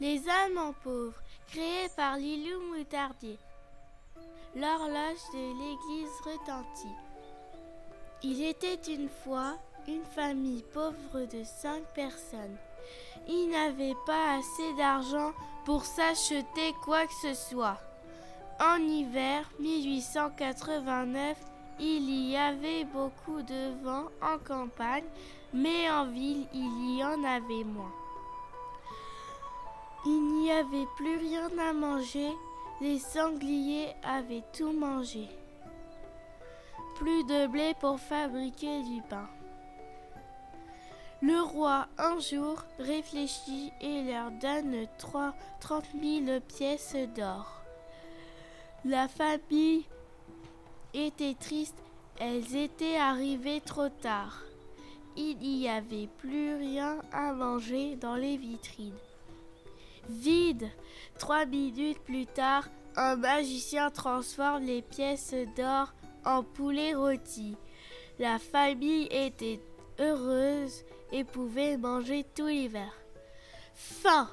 Les amants pauvres, créés par Lilou Moutardier. L'horloge de l'église retentit. Il était une fois une famille pauvre de cinq personnes. Ils n'avaient pas assez d'argent pour s'acheter quoi que ce soit. En hiver 1889, il y avait beaucoup de vent en campagne, mais en ville il y en avait moins. Il n'y avait plus rien à manger, les sangliers avaient tout mangé. Plus de blé pour fabriquer du pain. Le roi un jour réfléchit et leur donne trois, trente mille pièces d'or. La famille était triste, elles étaient arrivées trop tard. Il n'y avait plus rien à manger dans les vitrines. Vide Trois minutes plus tard, un magicien transforme les pièces d'or en poulet rôti. La famille était heureuse et pouvait manger tout l'hiver. Fin